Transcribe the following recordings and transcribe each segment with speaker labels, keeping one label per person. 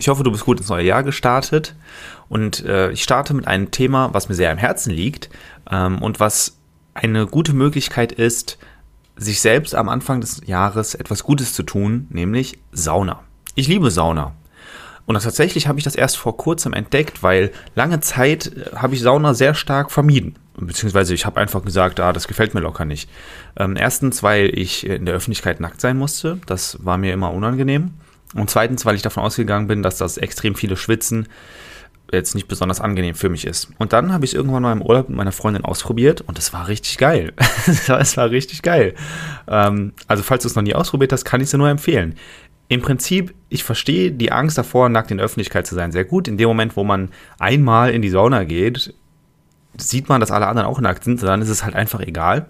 Speaker 1: Ich hoffe, du bist gut ins neue Jahr gestartet und äh, ich starte mit einem Thema, was mir sehr am Herzen liegt ähm, und was eine gute Möglichkeit ist, sich selbst am Anfang des Jahres etwas Gutes zu tun, nämlich Sauna. Ich liebe Sauna. Und tatsächlich habe ich das erst vor kurzem entdeckt, weil lange Zeit äh, habe ich Sauna sehr stark vermieden. Beziehungsweise ich habe einfach gesagt, ah, das gefällt mir locker nicht. Ähm, erstens, weil ich in der Öffentlichkeit nackt sein musste. Das war mir immer unangenehm. Und zweitens, weil ich davon ausgegangen bin, dass das extrem viele Schwitzen jetzt nicht besonders angenehm für mich ist. Und dann habe ich es irgendwann mal im Urlaub mit meiner Freundin ausprobiert und es war richtig geil. es war richtig geil. Ähm, also falls du es noch nie ausprobiert hast, kann ich es dir nur empfehlen. Im Prinzip, ich verstehe die Angst davor, nackt in der Öffentlichkeit zu sein, sehr gut. In dem Moment, wo man einmal in die Sauna geht, sieht man, dass alle anderen auch nackt sind, dann ist es halt einfach egal.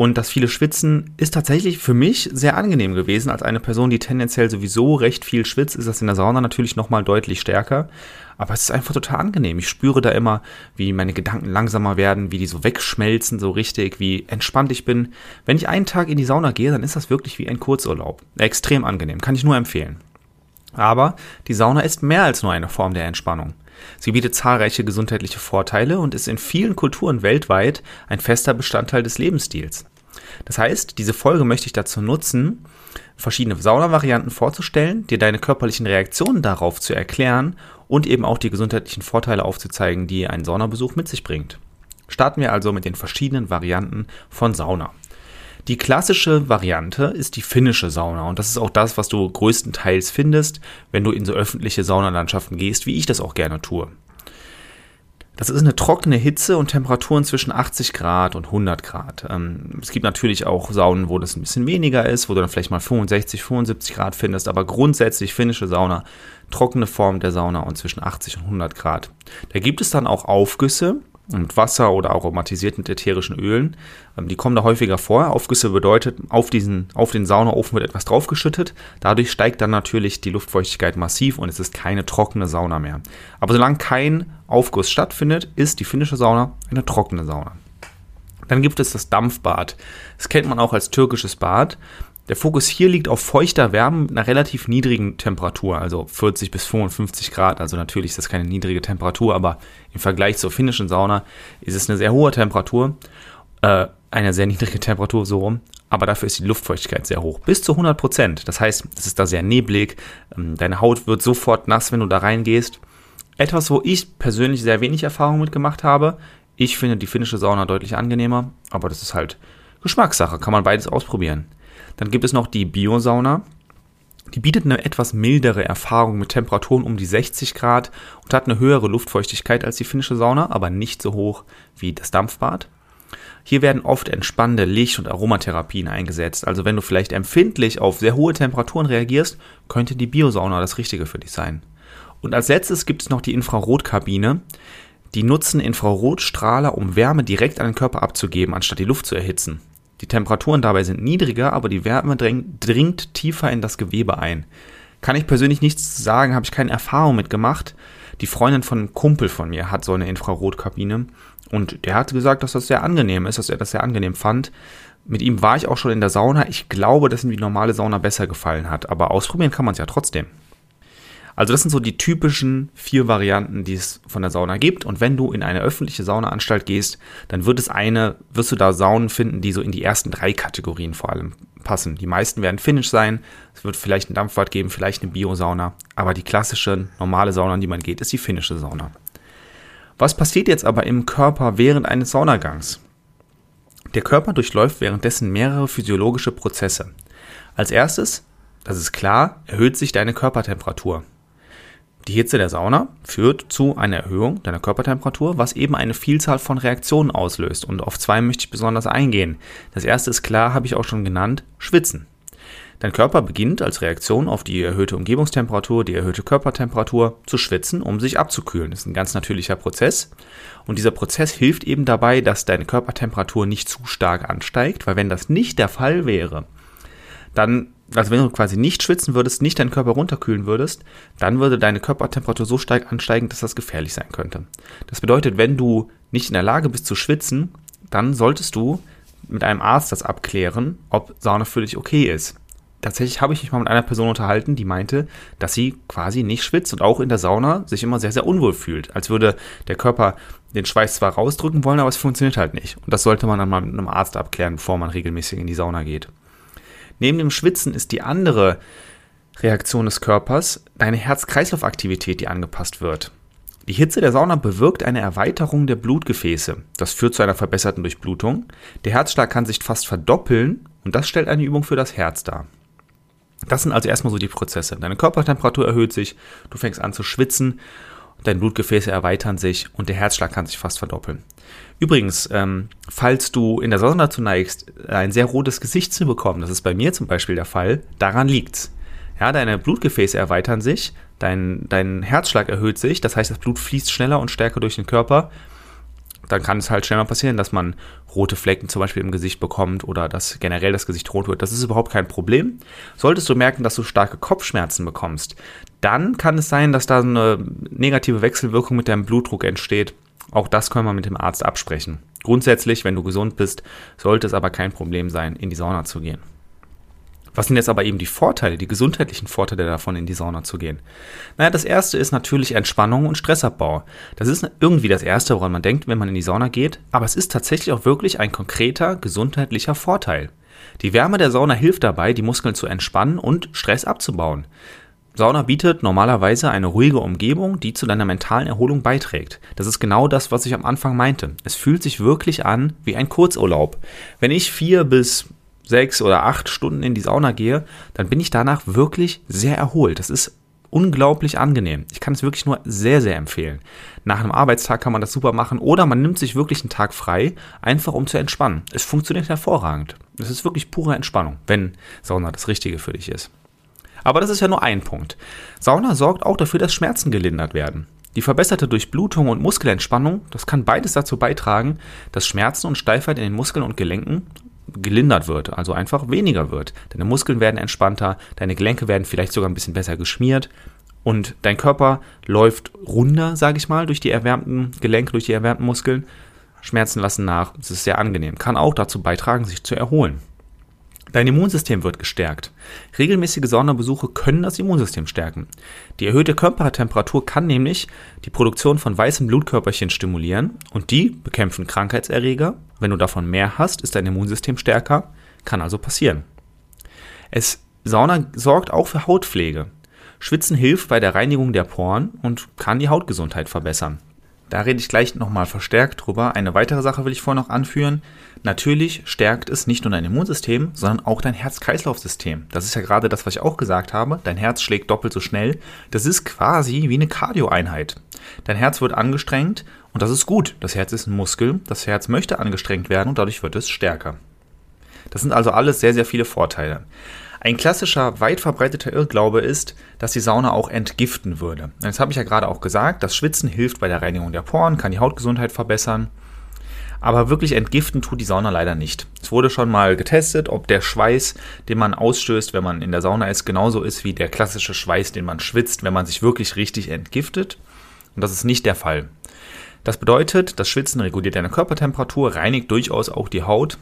Speaker 1: Und das viele Schwitzen ist tatsächlich für mich sehr angenehm gewesen. Als eine Person, die tendenziell sowieso recht viel schwitzt, ist das in der Sauna natürlich nochmal deutlich stärker. Aber es ist einfach total angenehm. Ich spüre da immer, wie meine Gedanken langsamer werden, wie die so wegschmelzen, so richtig, wie entspannt ich bin. Wenn ich einen Tag in die Sauna gehe, dann ist das wirklich wie ein Kurzurlaub. Extrem angenehm, kann ich nur empfehlen. Aber die Sauna ist mehr als nur eine Form der Entspannung. Sie bietet zahlreiche gesundheitliche Vorteile und ist in vielen Kulturen weltweit ein fester Bestandteil des Lebensstils. Das heißt, diese Folge möchte ich dazu nutzen, verschiedene Saunavarianten vorzustellen, dir deine körperlichen Reaktionen darauf zu erklären und eben auch die gesundheitlichen Vorteile aufzuzeigen, die ein Saunabesuch mit sich bringt. Starten wir also mit den verschiedenen Varianten von Sauna. Die klassische Variante ist die finnische Sauna und das ist auch das, was du größtenteils findest, wenn du in so öffentliche Saunalandschaften gehst, wie ich das auch gerne tue. Das ist eine trockene Hitze und Temperaturen zwischen 80 Grad und 100 Grad. Ähm, es gibt natürlich auch Saunen, wo das ein bisschen weniger ist, wo du dann vielleicht mal 65, 75 Grad findest, aber grundsätzlich finnische Sauna, trockene Form der Sauna und zwischen 80 und 100 Grad. Da gibt es dann auch Aufgüsse, mit Wasser oder aromatisiert mit ätherischen Ölen. Ähm, die kommen da häufiger vor. Aufgüsse bedeutet, auf, diesen, auf den Saunaofen wird etwas draufgeschüttet. Dadurch steigt dann natürlich die Luftfeuchtigkeit massiv und es ist keine trockene Sauna mehr. Aber solange kein Aufguss stattfindet, ist die finnische Sauna eine trockene Sauna. Dann gibt es das Dampfbad. Das kennt man auch als türkisches Bad. Der Fokus hier liegt auf feuchter Wärme mit einer relativ niedrigen Temperatur, also 40 bis 55 Grad. Also natürlich ist das keine niedrige Temperatur, aber im Vergleich zur finnischen Sauna ist es eine sehr hohe Temperatur, äh, eine sehr niedrige Temperatur so rum. Aber dafür ist die Luftfeuchtigkeit sehr hoch, bis zu 100 Prozent. Das heißt, es ist da sehr neblig, ähm, deine Haut wird sofort nass, wenn du da reingehst. Etwas, wo ich persönlich sehr wenig Erfahrung mit gemacht habe. Ich finde die finnische Sauna deutlich angenehmer, aber das ist halt Geschmackssache, kann man beides ausprobieren. Dann gibt es noch die Biosauna. Die bietet eine etwas mildere Erfahrung mit Temperaturen um die 60 Grad und hat eine höhere Luftfeuchtigkeit als die finnische Sauna, aber nicht so hoch wie das Dampfbad. Hier werden oft entspannende Licht- und Aromatherapien eingesetzt. Also wenn du vielleicht empfindlich auf sehr hohe Temperaturen reagierst, könnte die Biosauna das Richtige für dich sein. Und als letztes gibt es noch die Infrarotkabine. Die nutzen Infrarotstrahler, um Wärme direkt an den Körper abzugeben, anstatt die Luft zu erhitzen. Die Temperaturen dabei sind niedriger, aber die Wärme dringt tiefer in das Gewebe ein. Kann ich persönlich nichts sagen, habe ich keine Erfahrung mitgemacht. Die Freundin von einem Kumpel von mir hat so eine Infrarotkabine und der hat gesagt, dass das sehr angenehm ist, dass er das sehr angenehm fand. Mit ihm war ich auch schon in der Sauna. Ich glaube, dass ihm die normale Sauna besser gefallen hat, aber ausprobieren kann man es ja trotzdem. Also das sind so die typischen vier Varianten, die es von der Sauna gibt. Und wenn du in eine öffentliche Saunaanstalt gehst, dann wird es eine, wirst du da Saunen finden, die so in die ersten drei Kategorien vor allem passen. Die meisten werden finnisch sein. Es wird vielleicht ein Dampfbad geben, vielleicht eine Biosauna. Aber die klassische normale Sauna, in die man geht, ist die finnische Sauna. Was passiert jetzt aber im Körper während eines Saunagangs? Der Körper durchläuft währenddessen mehrere physiologische Prozesse. Als erstes, das ist klar, erhöht sich deine Körpertemperatur. Die Hitze der Sauna führt zu einer Erhöhung deiner Körpertemperatur, was eben eine Vielzahl von Reaktionen auslöst. Und auf zwei möchte ich besonders eingehen. Das erste ist klar, habe ich auch schon genannt, Schwitzen. Dein Körper beginnt als Reaktion auf die erhöhte Umgebungstemperatur, die erhöhte Körpertemperatur zu schwitzen, um sich abzukühlen. Das ist ein ganz natürlicher Prozess. Und dieser Prozess hilft eben dabei, dass deine Körpertemperatur nicht zu stark ansteigt, weil wenn das nicht der Fall wäre, dann, also wenn du quasi nicht schwitzen würdest, nicht deinen Körper runterkühlen würdest, dann würde deine Körpertemperatur so stark ansteigen, dass das gefährlich sein könnte. Das bedeutet, wenn du nicht in der Lage bist zu schwitzen, dann solltest du mit einem Arzt das abklären, ob Sauna für dich okay ist tatsächlich habe ich mich mal mit einer Person unterhalten, die meinte, dass sie quasi nicht schwitzt und auch in der Sauna sich immer sehr, sehr unwohl fühlt. Als würde der Körper den Schweiß zwar rausdrücken wollen, aber es funktioniert halt nicht. Und das sollte man dann mal mit einem Arzt abklären, bevor man regelmäßig in die Sauna geht. Neben dem Schwitzen ist die andere Reaktion des Körpers deine Herz-Kreislauf-Aktivität, die angepasst wird. Die Hitze der Sauna bewirkt eine Erweiterung der Blutgefäße. Das führt zu einer verbesserten Durchblutung. Der Herzschlag kann sich fast verdoppeln und das stellt eine Übung für das Herz dar. Das sind also erstmal so die Prozesse. Deine Körpertemperatur erhöht sich, du fängst an zu schwitzen, deine Blutgefäße erweitern sich und der Herzschlag kann sich fast verdoppeln. Übrigens, ähm, falls du in der Sonne dazu neigst, ein sehr rotes Gesicht zu bekommen, das ist bei mir zum Beispiel der Fall, daran liegt's. Ja, deine Blutgefäße erweitern sich, dein, dein Herzschlag erhöht sich, das heißt, das Blut fließt schneller und stärker durch den Körper dann kann es halt schnell mal passieren, dass man rote Flecken zum Beispiel im Gesicht bekommt oder dass generell das Gesicht rot wird. Das ist überhaupt kein Problem. Solltest du merken, dass du starke Kopfschmerzen bekommst, dann kann es sein, dass da eine negative Wechselwirkung mit deinem Blutdruck entsteht. Auch das können wir mit dem Arzt absprechen. Grundsätzlich, wenn du gesund bist, sollte es aber kein Problem sein, in die Sauna zu gehen. Was sind jetzt aber eben die Vorteile, die gesundheitlichen Vorteile davon, in die Sauna zu gehen? Naja, das erste ist natürlich Entspannung und Stressabbau. Das ist irgendwie das erste, woran man denkt, wenn man in die Sauna geht, aber es ist tatsächlich auch wirklich ein konkreter gesundheitlicher Vorteil. Die Wärme der Sauna hilft dabei, die Muskeln zu entspannen und Stress abzubauen. Sauna bietet normalerweise eine ruhige Umgebung, die zu deiner mentalen Erholung beiträgt. Das ist genau das, was ich am Anfang meinte. Es fühlt sich wirklich an wie ein Kurzurlaub. Wenn ich vier bis sechs oder acht Stunden in die Sauna gehe, dann bin ich danach wirklich sehr erholt. Das ist unglaublich angenehm. Ich kann es wirklich nur sehr, sehr empfehlen. Nach einem Arbeitstag kann man das super machen oder man nimmt sich wirklich einen Tag frei, einfach um zu entspannen. Es funktioniert hervorragend. Es ist wirklich pure Entspannung, wenn Sauna das Richtige für dich ist. Aber das ist ja nur ein Punkt. Sauna sorgt auch dafür, dass Schmerzen gelindert werden. Die verbesserte Durchblutung und Muskelentspannung, das kann beides dazu beitragen, dass Schmerzen und Steifheit in den Muskeln und Gelenken gelindert wird, also einfach weniger wird. Deine Muskeln werden entspannter, deine Gelenke werden vielleicht sogar ein bisschen besser geschmiert und dein Körper läuft runder, sage ich mal, durch die erwärmten Gelenke, durch die erwärmten Muskeln. Schmerzen lassen nach. Es ist sehr angenehm. Kann auch dazu beitragen, sich zu erholen. Dein Immunsystem wird gestärkt. Regelmäßige Saunabesuche können das Immunsystem stärken. Die erhöhte Körpertemperatur kann nämlich die Produktion von weißen Blutkörperchen stimulieren und die bekämpfen Krankheitserreger. Wenn du davon mehr hast, ist dein Immunsystem stärker. Kann also passieren. Es Sauna sorgt auch für Hautpflege. Schwitzen hilft bei der Reinigung der Poren und kann die Hautgesundheit verbessern. Da rede ich gleich nochmal verstärkt drüber. Eine weitere Sache will ich vorher noch anführen. Natürlich stärkt es nicht nur dein Immunsystem, sondern auch dein Herz-Kreislauf-System. Das ist ja gerade das, was ich auch gesagt habe. Dein Herz schlägt doppelt so schnell. Das ist quasi wie eine Cardio-Einheit. Dein Herz wird angestrengt und das ist gut. Das Herz ist ein Muskel. Das Herz möchte angestrengt werden und dadurch wird es stärker. Das sind also alles sehr, sehr viele Vorteile. Ein klassischer, weit verbreiteter Irrglaube ist, dass die Sauna auch entgiften würde. Das habe ich ja gerade auch gesagt, das Schwitzen hilft bei der Reinigung der Poren, kann die Hautgesundheit verbessern. Aber wirklich entgiften tut die Sauna leider nicht. Es wurde schon mal getestet, ob der Schweiß, den man ausstößt, wenn man in der Sauna ist, genauso ist wie der klassische Schweiß, den man schwitzt, wenn man sich wirklich richtig entgiftet. Und das ist nicht der Fall. Das bedeutet, das Schwitzen reguliert deine Körpertemperatur, reinigt durchaus auch die Haut,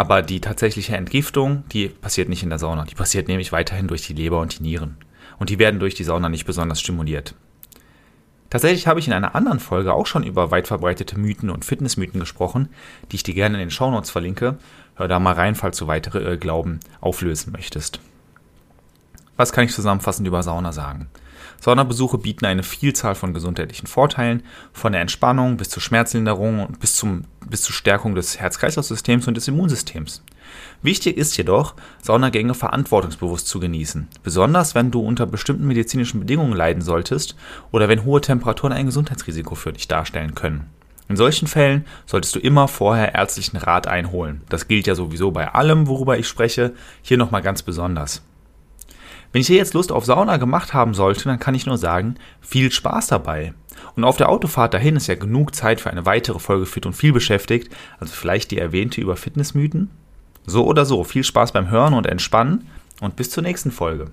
Speaker 1: aber die tatsächliche Entgiftung, die passiert nicht in der Sauna. Die passiert nämlich weiterhin durch die Leber und die Nieren. Und die werden durch die Sauna nicht besonders stimuliert. Tatsächlich habe ich in einer anderen Folge auch schon über weit verbreitete Mythen und Fitnessmythen gesprochen, die ich dir gerne in den Shownotes verlinke. Hör da mal rein, falls du weitere Irrglauben auflösen möchtest. Was kann ich zusammenfassend über Sauna sagen? Saunabesuche bieten eine Vielzahl von gesundheitlichen Vorteilen, von der Entspannung bis zur Schmerzlinderung und bis, zum, bis zur Stärkung des Herz-Kreislauf-Systems und des Immunsystems. Wichtig ist jedoch, Saunagänge verantwortungsbewusst zu genießen, besonders wenn du unter bestimmten medizinischen Bedingungen leiden solltest oder wenn hohe Temperaturen ein Gesundheitsrisiko für dich darstellen können. In solchen Fällen solltest du immer vorher ärztlichen Rat einholen. Das gilt ja sowieso bei allem, worüber ich spreche, hier nochmal ganz besonders. Wenn ich dir jetzt Lust auf Sauna gemacht haben sollte, dann kann ich nur sagen, viel Spaß dabei. Und auf der Autofahrt dahin ist ja genug Zeit für eine weitere Folge Fit und viel beschäftigt, also vielleicht die erwähnte über Fitnessmythen. So oder so, viel Spaß beim Hören und Entspannen und bis zur nächsten Folge.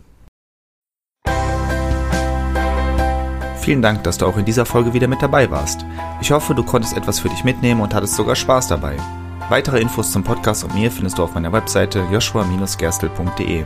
Speaker 1: Vielen Dank, dass du auch in dieser Folge wieder mit dabei warst. Ich hoffe, du konntest etwas für dich mitnehmen und hattest sogar Spaß dabei. Weitere Infos zum Podcast und mir findest du auf meiner Webseite joshua-gerstel.de.